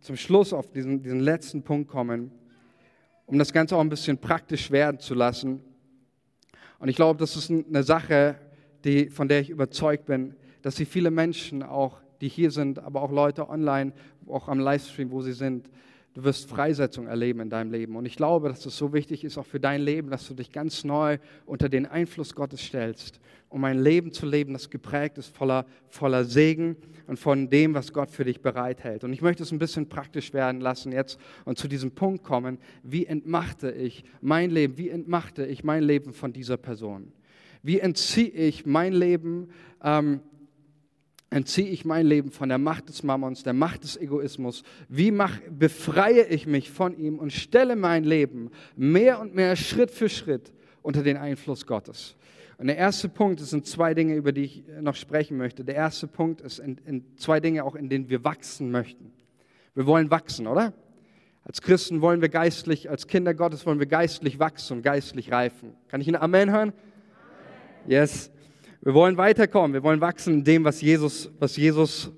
Speaker 1: zum Schluss, auf diesen, diesen letzten Punkt kommen, um das Ganze auch ein bisschen praktisch werden zu lassen. Und ich glaube, das ist eine Sache, die, von der ich überzeugt bin, dass sie viele Menschen auch, die hier sind, aber auch Leute online, auch am Livestream, wo sie sind, Du wirst Freisetzung erleben in deinem Leben. Und ich glaube, dass es so wichtig ist, auch für dein Leben, dass du dich ganz neu unter den Einfluss Gottes stellst, um ein Leben zu leben, das geprägt ist voller, voller Segen und von dem, was Gott für dich bereithält. Und ich möchte es ein bisschen praktisch werden lassen jetzt und zu diesem Punkt kommen, wie entmachte ich mein Leben, wie entmachte ich mein Leben von dieser Person? Wie entziehe ich mein Leben ähm, entziehe ich mein Leben von der Macht des Mammons, der Macht des Egoismus? Wie mach, befreie ich mich von ihm und stelle mein Leben mehr und mehr Schritt für Schritt unter den Einfluss Gottes? Und der erste Punkt, es sind zwei Dinge, über die ich noch sprechen möchte. Der erste Punkt ist in, in zwei Dinge, auch in denen wir wachsen möchten. Wir wollen wachsen, oder? Als Christen wollen wir geistlich, als Kinder Gottes wollen wir geistlich wachsen und geistlich reifen. Kann ich ein Amen hören? Yes. Wir wollen weiterkommen, wir wollen wachsen in dem, was Jesus, was Jesus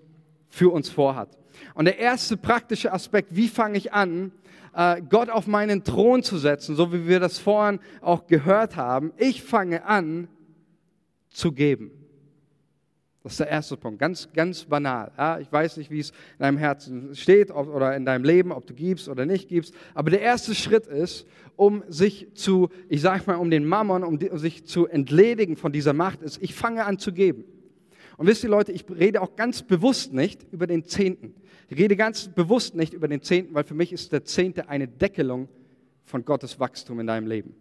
Speaker 1: für uns vorhat. Und der erste praktische Aspekt, wie fange ich an, äh, Gott auf meinen Thron zu setzen, so wie wir das vorhin auch gehört haben. Ich fange an zu geben. Das ist der erste Punkt, ganz, ganz banal. Ja, ich weiß nicht, wie es in deinem Herzen steht oder in deinem Leben, ob du gibst oder nicht gibst. Aber der erste Schritt ist, um sich zu, ich sage mal, um den Mammon, um, die, um sich zu entledigen von dieser Macht, ist, ich fange an zu geben. Und wisst ihr Leute, ich rede auch ganz bewusst nicht über den Zehnten. Ich rede ganz bewusst nicht über den Zehnten, weil für mich ist der Zehnte eine Deckelung von Gottes Wachstum in deinem Leben.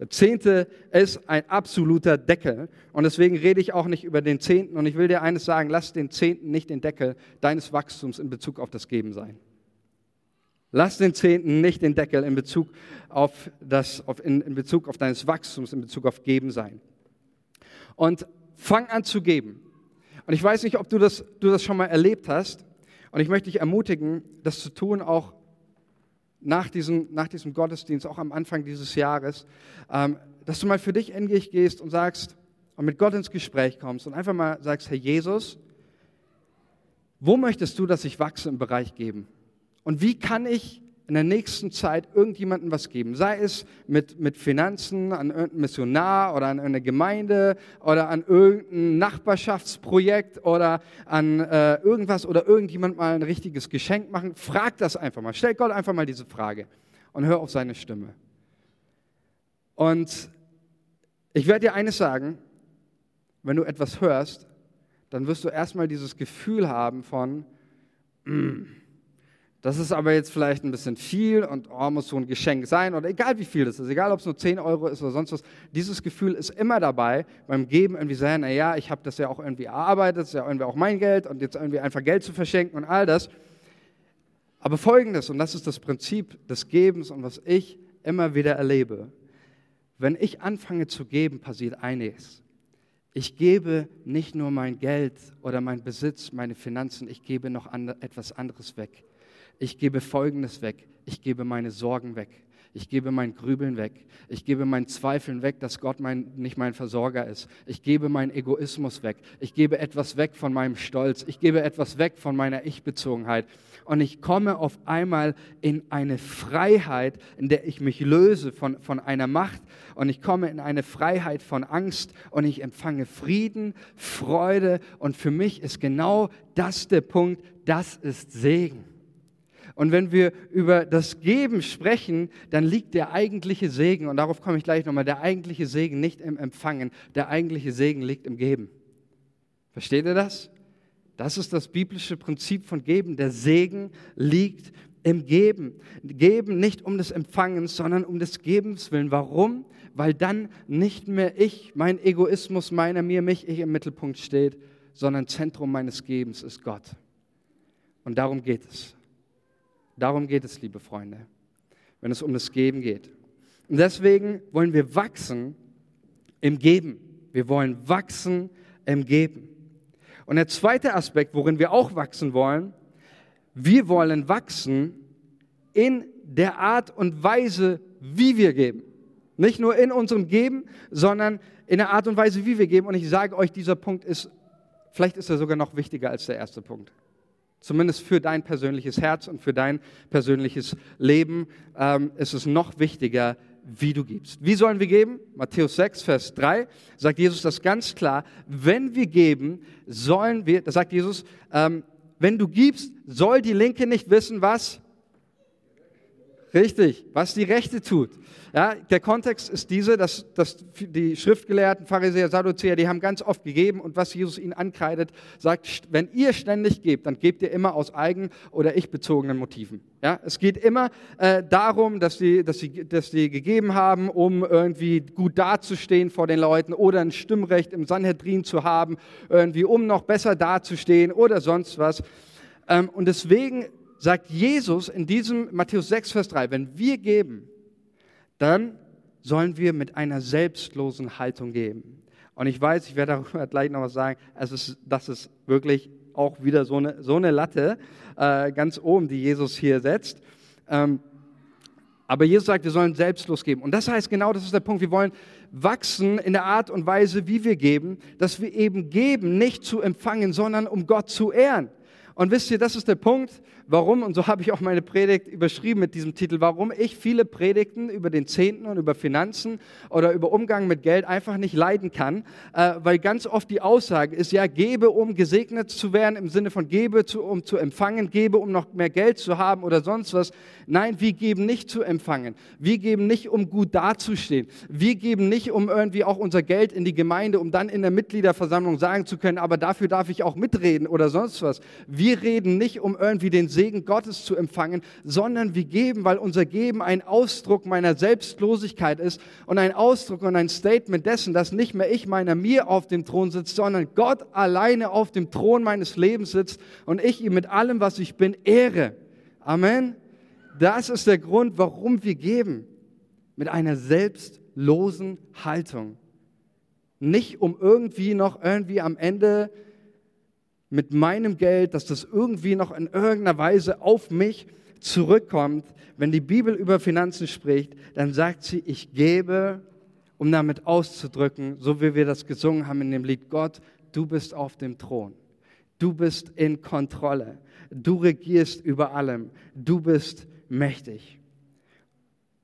Speaker 1: Der Zehnte ist ein absoluter Deckel. Und deswegen rede ich auch nicht über den Zehnten. Und ich will dir eines sagen, lass den Zehnten nicht den Deckel deines Wachstums in Bezug auf das Geben sein. Lass den Zehnten nicht den Deckel in Bezug auf, das, auf, in, in Bezug auf deines Wachstums, in Bezug auf Geben sein. Und fang an zu geben. Und ich weiß nicht, ob du das, du das schon mal erlebt hast. Und ich möchte dich ermutigen, das zu tun, auch nach diesem, nach diesem Gottesdienst, auch am Anfang dieses Jahres, ähm, dass du mal für dich in dich gehst und sagst und mit Gott ins Gespräch kommst und einfach mal sagst, Herr Jesus, wo möchtest du, dass ich wachse im Bereich geben? Und wie kann ich in der nächsten Zeit irgendjemandem was geben? Sei es mit, mit Finanzen an irgendeinen Missionar oder an eine Gemeinde oder an irgendein Nachbarschaftsprojekt oder an äh, irgendwas oder irgendjemand mal ein richtiges Geschenk machen. Frag das einfach mal. Stell Gott einfach mal diese Frage und hör auf seine Stimme. Und ich werde dir eines sagen, wenn du etwas hörst, dann wirst du erstmal dieses Gefühl haben von, mm, das ist aber jetzt vielleicht ein bisschen viel und oh, muss so ein Geschenk sein oder egal wie viel das ist, egal ob es nur 10 Euro ist oder sonst was, dieses Gefühl ist immer dabei beim Geben irgendwie sagen, naja, ich habe das ja auch irgendwie erarbeitet, das ist ja irgendwie auch mein Geld und jetzt irgendwie einfach Geld zu verschenken und all das. Aber folgendes, und das ist das Prinzip des Gebens und was ich immer wieder erlebe, wenn ich anfange zu geben, passiert einiges. Ich gebe nicht nur mein Geld oder mein Besitz, meine Finanzen, ich gebe noch etwas anderes weg. Ich gebe Folgendes weg. Ich gebe meine Sorgen weg. Ich gebe mein Grübeln weg. Ich gebe mein Zweifeln weg, dass Gott mein, nicht mein Versorger ist. Ich gebe meinen Egoismus weg. Ich gebe etwas weg von meinem Stolz. Ich gebe etwas weg von meiner Ich-Bezogenheit. Und ich komme auf einmal in eine Freiheit, in der ich mich löse von, von einer Macht. Und ich komme in eine Freiheit von Angst. Und ich empfange Frieden, Freude. Und für mich ist genau das der Punkt, das ist Segen. Und wenn wir über das Geben sprechen, dann liegt der eigentliche Segen, und darauf komme ich gleich nochmal, der eigentliche Segen nicht im Empfangen, der eigentliche Segen liegt im Geben. Versteht ihr das? Das ist das biblische Prinzip von Geben. Der Segen liegt im Geben. Geben nicht um des Empfangens, sondern um des Gebens willen. Warum? Weil dann nicht mehr ich, mein Egoismus, meiner, mir, mich, ich im Mittelpunkt steht, sondern Zentrum meines Gebens ist Gott. Und darum geht es. Darum geht es, liebe Freunde, wenn es um das Geben geht. Und deswegen wollen wir wachsen im Geben. Wir wollen wachsen im Geben. Und der zweite Aspekt, worin wir auch wachsen wollen, wir wollen wachsen in der Art und Weise, wie wir geben. Nicht nur in unserem Geben, sondern in der Art und Weise, wie wir geben. Und ich sage euch, dieser Punkt ist, vielleicht ist er sogar noch wichtiger als der erste Punkt. Zumindest für dein persönliches Herz und für dein persönliches Leben ähm, ist es noch wichtiger, wie du gibst. Wie sollen wir geben? Matthäus 6, Vers 3 sagt Jesus das ganz klar. Wenn wir geben, sollen wir, da sagt Jesus, ähm, wenn du gibst, soll die Linke nicht wissen, was Richtig, was die Rechte tut. Ja, der Kontext ist diese, dass, dass die Schriftgelehrten, Pharisäer, Sadduzäer, die haben ganz oft gegeben und was Jesus ihnen ankreidet, sagt, wenn ihr ständig gebt, dann gebt ihr immer aus eigen- oder ich-bezogenen Motiven. Ja, es geht immer äh, darum, dass sie, dass, sie, dass sie gegeben haben, um irgendwie gut dazustehen vor den Leuten oder ein Stimmrecht im Sanhedrin zu haben, irgendwie um noch besser dazustehen oder sonst was. Ähm, und deswegen sagt Jesus in diesem Matthäus 6, Vers 3, wenn wir geben, dann sollen wir mit einer selbstlosen Haltung geben. Und ich weiß, ich werde darüber gleich noch was sagen, es ist, das ist wirklich auch wieder so eine, so eine Latte äh, ganz oben, die Jesus hier setzt. Ähm, aber Jesus sagt, wir sollen selbstlos geben. Und das heißt genau, das ist der Punkt, wir wollen wachsen in der Art und Weise, wie wir geben, dass wir eben geben, nicht zu empfangen, sondern um Gott zu ehren. Und wisst ihr, das ist der Punkt, warum, und so habe ich auch meine Predigt überschrieben mit diesem Titel, warum ich viele Predigten über den Zehnten und über Finanzen oder über Umgang mit Geld einfach nicht leiden kann, äh, weil ganz oft die Aussage ist, ja, gebe, um gesegnet zu werden, im Sinne von gebe, zu, um zu empfangen, gebe, um noch mehr Geld zu haben oder sonst was. Nein, wir geben nicht zu empfangen. Wir geben nicht, um gut dazustehen. Wir geben nicht, um irgendwie auch unser Geld in die Gemeinde, um dann in der Mitgliederversammlung sagen zu können, aber dafür darf ich auch mitreden oder sonst was. Wir reden nicht, um irgendwie den Segen Gottes zu empfangen, sondern wir geben, weil unser Geben ein Ausdruck meiner Selbstlosigkeit ist und ein Ausdruck und ein Statement dessen, dass nicht mehr ich meiner mir auf dem Thron sitzt, sondern Gott alleine auf dem Thron meines Lebens sitzt und ich ihm mit allem, was ich bin, ehre. Amen. Das ist der Grund, warum wir geben. Mit einer selbstlosen Haltung. Nicht um irgendwie noch irgendwie am Ende mit meinem Geld, dass das irgendwie noch in irgendeiner Weise auf mich zurückkommt. Wenn die Bibel über Finanzen spricht, dann sagt sie, ich gebe, um damit auszudrücken, so wie wir das gesungen haben in dem Lied, Gott, du bist auf dem Thron. Du bist in Kontrolle. Du regierst über allem. Du bist mächtig.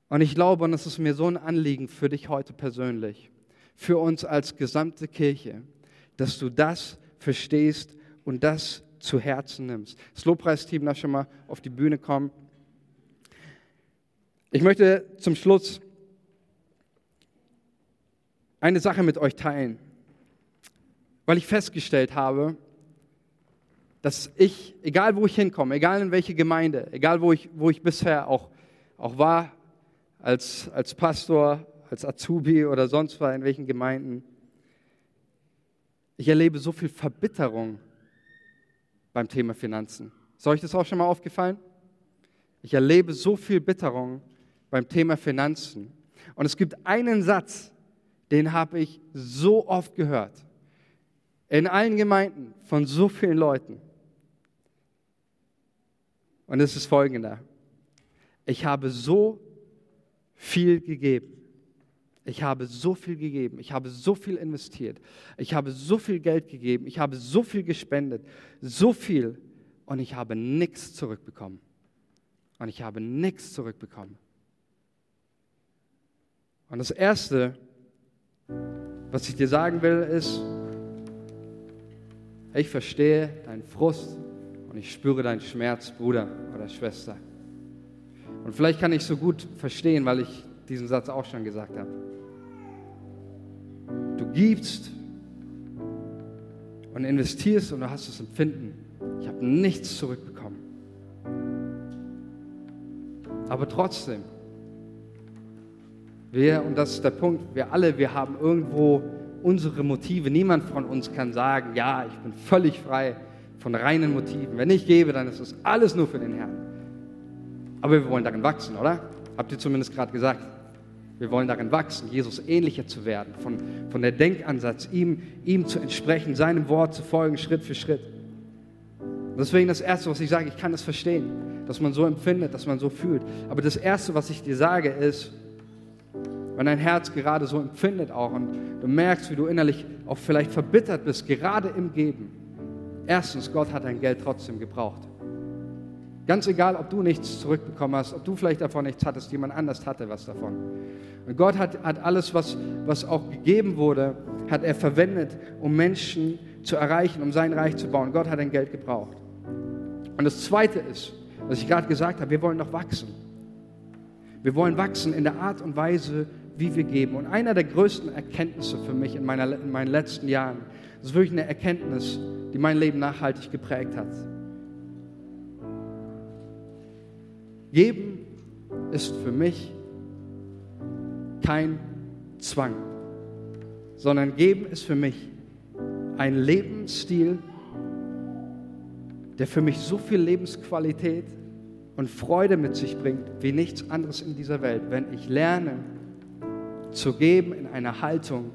Speaker 1: Und ich glaube, und es ist mir so ein Anliegen für dich heute persönlich, für uns als gesamte Kirche, dass du das verstehst und das zu Herzen nimmst. Das Lobpreisteam darf schon mal auf die Bühne kommen. Ich möchte zum Schluss eine Sache mit euch teilen, weil ich festgestellt habe, dass ich, egal wo ich hinkomme, egal in welche Gemeinde, egal wo ich, wo ich bisher auch, auch war, als, als Pastor, als Azubi oder sonst was in welchen Gemeinden, ich erlebe so viel Verbitterung beim Thema Finanzen. Ist euch das auch schon mal aufgefallen? Ich erlebe so viel Bitterung beim Thema Finanzen. Und es gibt einen Satz, den habe ich so oft gehört. In allen Gemeinden von so vielen Leuten. Und es ist folgender. Ich habe so viel gegeben. Ich habe so viel gegeben. Ich habe so viel investiert. Ich habe so viel Geld gegeben. Ich habe so viel gespendet. So viel. Und ich habe nichts zurückbekommen. Und ich habe nichts zurückbekommen. Und das Erste, was ich dir sagen will, ist, ich verstehe deinen Frust und ich spüre deinen Schmerz, Bruder oder Schwester. Und vielleicht kann ich so gut verstehen, weil ich diesen Satz auch schon gesagt habe. Gibst und investierst und du hast das Empfinden, ich habe nichts zurückbekommen. Aber trotzdem, wir, und das ist der Punkt, wir alle, wir haben irgendwo unsere Motive. Niemand von uns kann sagen, ja, ich bin völlig frei von reinen Motiven. Wenn ich gebe, dann ist es alles nur für den Herrn. Aber wir wollen darin wachsen, oder? Habt ihr zumindest gerade gesagt. Wir wollen darin wachsen, Jesus ähnlicher zu werden, von, von der Denkansatz, ihm, ihm zu entsprechen, seinem Wort zu folgen, Schritt für Schritt. deswegen das Erste, was ich sage, ich kann es verstehen, dass man so empfindet, dass man so fühlt. Aber das Erste, was ich dir sage, ist, wenn dein Herz gerade so empfindet auch und du merkst, wie du innerlich auch vielleicht verbittert bist, gerade im Geben. Erstens, Gott hat dein Geld trotzdem gebraucht. Ganz egal, ob du nichts zurückbekommen hast, ob du vielleicht davon nichts hattest, jemand anders hatte was davon. Und Gott hat, hat alles, was, was auch gegeben wurde, hat er verwendet, um Menschen zu erreichen, um sein Reich zu bauen. Gott hat dein Geld gebraucht. Und das Zweite ist, was ich gerade gesagt habe, wir wollen noch wachsen. Wir wollen wachsen in der Art und Weise, wie wir geben. Und einer der größten Erkenntnisse für mich in, meiner, in meinen letzten Jahren, das ist wirklich eine Erkenntnis, die mein Leben nachhaltig geprägt hat. Geben ist für mich kein Zwang, sondern geben ist für mich ein Lebensstil, der für mich so viel Lebensqualität und Freude mit sich bringt wie nichts anderes in dieser Welt, wenn ich lerne, zu geben in einer Haltung,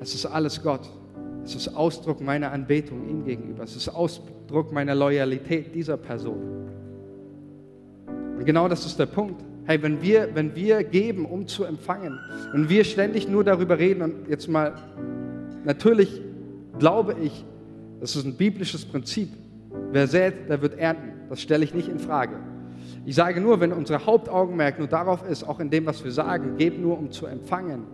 Speaker 1: es ist alles Gott. Es ist Ausdruck meiner Anbetung ihm gegenüber. Es ist Ausdruck meiner Loyalität dieser Person. Und genau das ist der Punkt. Hey, wenn wir, wenn wir geben, um zu empfangen, und wir ständig nur darüber reden und jetzt mal, natürlich glaube ich, das ist ein biblisches Prinzip. Wer sät, der wird ernten. Das stelle ich nicht in Frage. Ich sage nur, wenn unser Hauptaugenmerk nur darauf ist, auch in dem, was wir sagen, geb nur, um zu empfangen,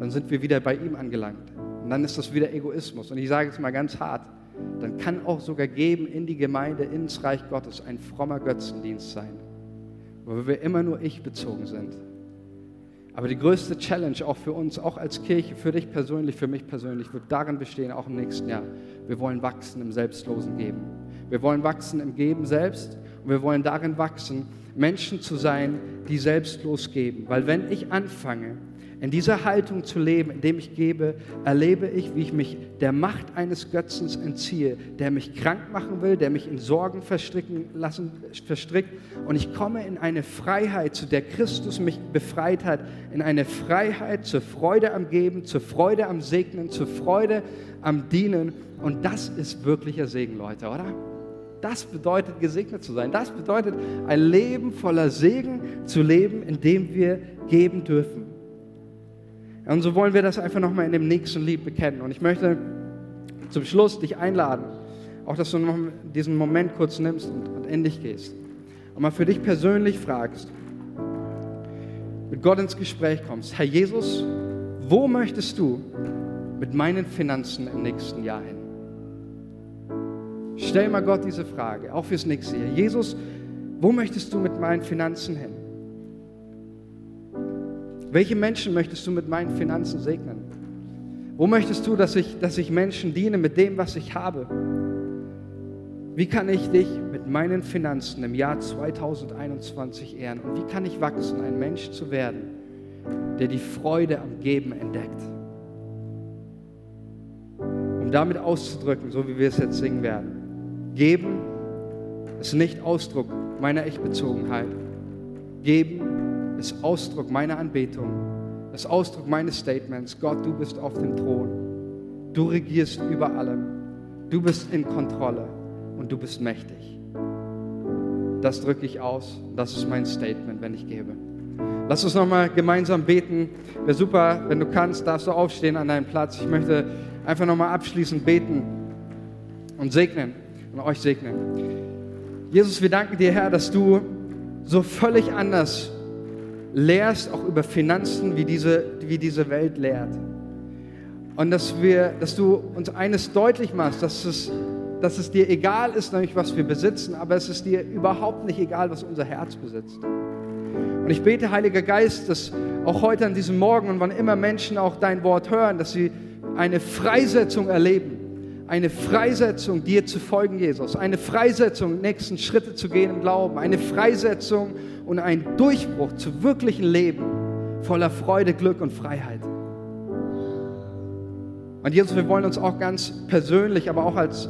Speaker 1: dann sind wir wieder bei ihm angelangt. Und dann ist das wieder Egoismus. Und ich sage es mal ganz hart, dann kann auch sogar geben in die Gemeinde, ins Reich Gottes, ein frommer Götzendienst sein, wo wir immer nur ich bezogen sind. Aber die größte Challenge auch für uns, auch als Kirche, für dich persönlich, für mich persönlich, wird darin bestehen, auch im nächsten Jahr. Wir wollen wachsen im selbstlosen Geben. Wir wollen wachsen im Geben selbst und wir wollen darin wachsen, Menschen zu sein, die selbstlos geben. Weil wenn ich anfange,
Speaker 2: in dieser Haltung zu leben, indem ich gebe, erlebe ich, wie ich mich der Macht eines Götzens entziehe, der mich krank machen will, der mich in Sorgen verstricken lassen, verstrickt. Und ich komme in eine Freiheit, zu der Christus mich befreit hat, in eine Freiheit zur Freude am Geben, zur Freude am Segnen, zur Freude am Dienen. Und das ist wirklicher Segen, Leute, oder? Das bedeutet, gesegnet zu sein. Das bedeutet, ein Leben voller Segen zu leben, indem wir geben dürfen. Und so wollen wir das einfach nochmal in dem nächsten Lied bekennen. Und ich möchte zum Schluss dich einladen, auch dass du noch diesen Moment kurz nimmst und, und in dich gehst. Und mal für dich persönlich fragst, mit Gott ins Gespräch kommst, Herr Jesus, wo möchtest du mit meinen Finanzen im nächsten Jahr hin? Stell mal Gott diese Frage, auch fürs nächste Jahr. Jesus, wo möchtest du mit meinen Finanzen hin? Welche Menschen möchtest du mit meinen Finanzen segnen? Wo möchtest du, dass ich, dass ich Menschen diene mit dem, was ich habe? Wie kann ich dich mit meinen Finanzen im Jahr 2021 ehren? Und wie kann ich wachsen, ein Mensch zu werden, der die Freude am Geben entdeckt? Um damit auszudrücken, so wie wir es jetzt singen werden. Geben ist nicht Ausdruck meiner Ich-Bezogenheit. Geben ist Ausdruck meiner Anbetung, ist Ausdruck meines Statements. Gott, du bist auf dem Thron. Du regierst über allem. Du bist in Kontrolle und du bist mächtig. Das drücke ich aus. Das ist mein Statement, wenn ich gebe. Lass uns nochmal gemeinsam beten. Wäre super, wenn du kannst, darfst du aufstehen an deinem Platz. Ich möchte einfach nochmal abschließend beten und segnen und euch segnen. Jesus, wir danken dir, Herr, dass du so völlig anders lehrst auch über Finanzen, wie diese, wie diese Welt lehrt. Und dass, wir, dass du uns eines deutlich machst, dass es, dass es dir egal ist, nämlich was wir besitzen, aber es ist dir überhaupt nicht egal, was unser Herz besitzt. Und ich bete, Heiliger Geist, dass auch heute an diesem Morgen und wann immer Menschen auch dein Wort hören, dass sie eine Freisetzung erleben. Eine Freisetzung, dir zu folgen, Jesus. Eine Freisetzung, nächsten Schritte zu gehen im Glauben. Eine Freisetzung, und ein Durchbruch zu wirklichen Leben voller Freude, Glück und Freiheit. Und Jesus, wir wollen uns auch ganz persönlich, aber auch als,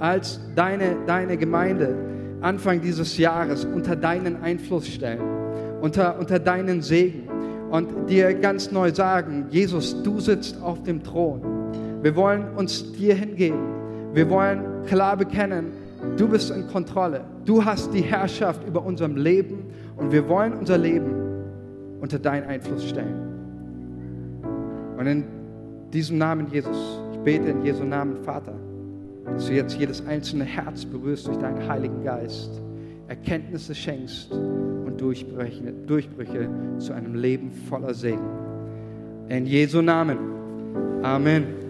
Speaker 2: als deine, deine Gemeinde Anfang dieses Jahres unter deinen Einfluss stellen, unter, unter deinen Segen und dir ganz neu sagen, Jesus, du sitzt auf dem Thron. Wir wollen uns dir hingeben. Wir wollen klar bekennen, Du bist in Kontrolle. Du hast die Herrschaft über unserem Leben und wir wollen unser Leben unter deinen Einfluss stellen. Und in diesem Namen Jesus, ich bete in Jesu Namen, Vater, dass du jetzt jedes einzelne Herz berührst durch deinen Heiligen Geist, Erkenntnisse schenkst und Durchbrüche, Durchbrüche zu einem Leben voller Segen. In Jesu Namen. Amen.